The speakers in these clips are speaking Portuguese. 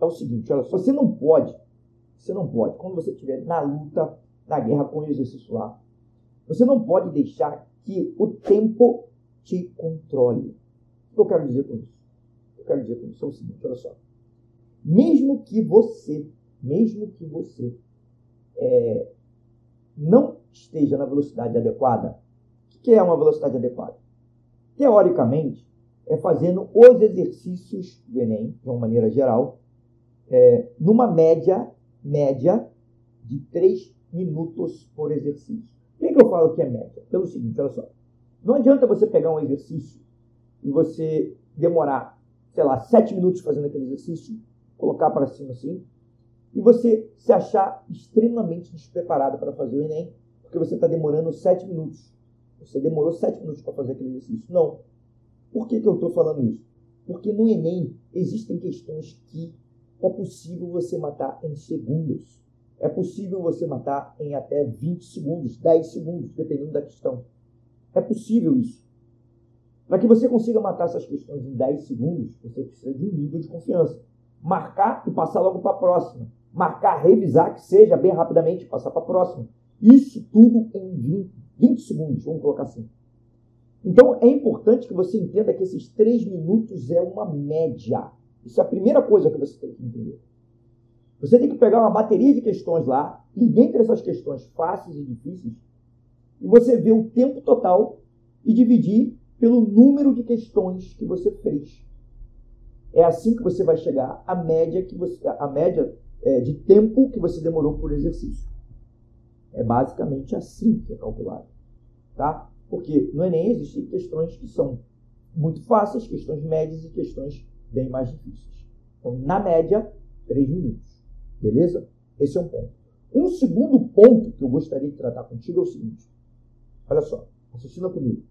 é o seguinte, olha só, você não pode, você não pode, quando você estiver na luta, na guerra com o exercício lá, você não pode deixar que o tempo te controle. O que eu quero dizer com isso? Eu quero dizer com isso é o seguinte, olha só. Mesmo que você, mesmo que você é, não esteja na velocidade adequada, o que é uma velocidade adequada? Teoricamente, é fazendo os exercícios do Enem, de uma maneira geral, é, numa média, média de 3 minutos por exercício. Por que eu falo que é média? Pelo seguinte, olha só. Não adianta você pegar um exercício e você demorar, sei lá, 7 minutos fazendo aquele exercício, colocar para cima assim, e você se achar extremamente despreparado para fazer o Enem, porque você está demorando 7 minutos. Você demorou 7 minutos para fazer aquele exercício. Não. Por que, que eu estou falando isso? Porque no Enem existem questões que é possível você matar em segundos. É possível você matar em até 20 segundos, 10 segundos, dependendo da questão. É possível isso. Para que você consiga matar essas questões em 10 segundos, você precisa de um nível de confiança. Marcar e passar logo para a próxima. Marcar, revisar, que seja bem rapidamente, passar para a próxima. Isso tudo em 20, 20 segundos, vamos colocar assim. Então é importante que você entenda que esses 3 minutos é uma média. Isso é a primeira coisa que você tem que entender. Você tem que pegar uma bateria de questões lá, e dentre essas questões fáceis e difíceis, e você ver o tempo total e dividir pelo número de questões que você fez. É assim que você vai chegar à média que você, a média é, de tempo que você demorou por exercício. É basicamente assim que é calculado, tá? Porque no Enem existem questões que são muito fáceis, questões médias e questões bem mais difíceis. Então, na média, 3 minutos. Beleza? Esse é um ponto. Um segundo ponto que eu gostaria de tratar contigo é o seguinte. Olha só, raciocina comigo.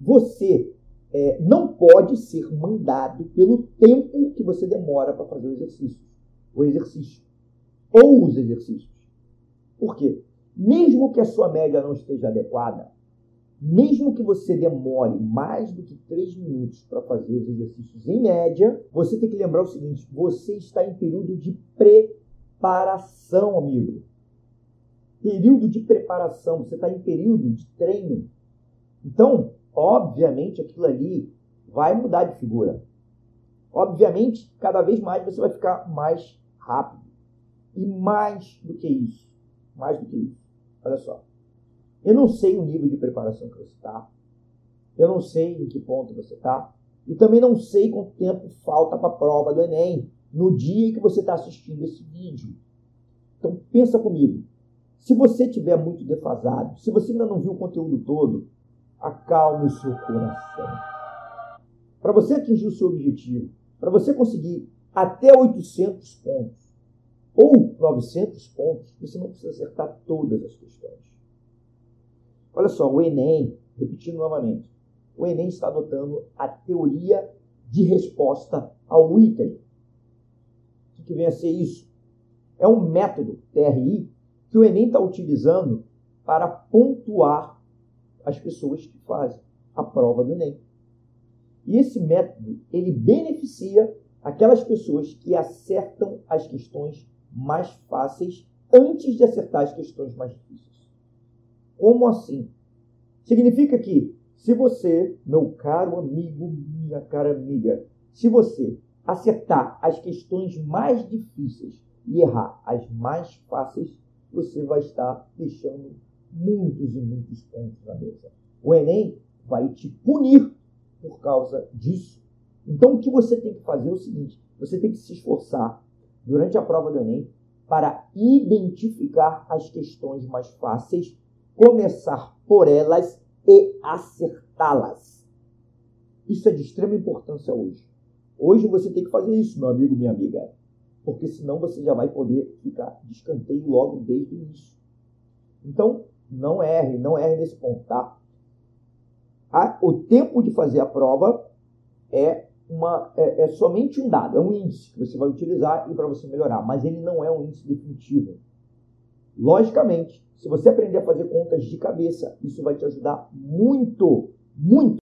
Você é, não pode ser mandado pelo tempo que você demora para fazer o exercício. O exercício. Ou os exercícios. Por quê? Mesmo que a sua média não esteja adequada, mesmo que você demore mais do que 3 minutos para fazer os exercícios em média, você tem que lembrar o seguinte: você está em período de preparação, amigo. Período de preparação, você está em período de treino. Então, obviamente, aquilo ali vai mudar de figura. Obviamente, cada vez mais você vai ficar mais rápido. E mais do que isso, mais do que isso, olha só. Eu não sei o nível de preparação que você está. Eu não sei em que ponto você está. E também não sei quanto tempo falta para a prova do Enem no dia que você está assistindo esse vídeo. Então pensa comigo. Se você estiver muito defasado, se você ainda não viu o conteúdo todo, acalme o seu coração. Para você atingir o seu objetivo, para você conseguir até 800 pontos ou 900 pontos, você não precisa acertar todas as questões. Olha só, o Enem, repetindo novamente, o Enem está adotando a teoria de resposta ao item. O que vem a ser isso? É um método, TRI, que o Enem está utilizando para pontuar as pessoas que fazem a prova do Enem. E esse método, ele beneficia aquelas pessoas que acertam as questões mais fáceis antes de acertar as questões mais difíceis. Como assim? Significa que se você, meu caro amigo, minha cara amiga, se você acertar as questões mais difíceis e errar as mais fáceis, você vai estar deixando muitos e muitos pontos na mesa. O Enem vai te punir por causa disso. Então, o que você tem que fazer é o seguinte: você tem que se esforçar durante a prova do Enem para identificar as questões mais fáceis começar por elas e acertá-las. Isso é de extrema importância hoje. Hoje você tem que fazer isso, meu amigo, minha amiga, porque senão você já vai poder ficar de escanteio logo desde o início. Então, não erre, não erre nesse ponto, tá? o tempo de fazer a prova é, uma, é, é somente um dado, é um índice que você vai utilizar e para você melhorar, mas ele não é um índice definitivo. Logicamente, se você aprender a fazer contas de cabeça, isso vai te ajudar muito, muito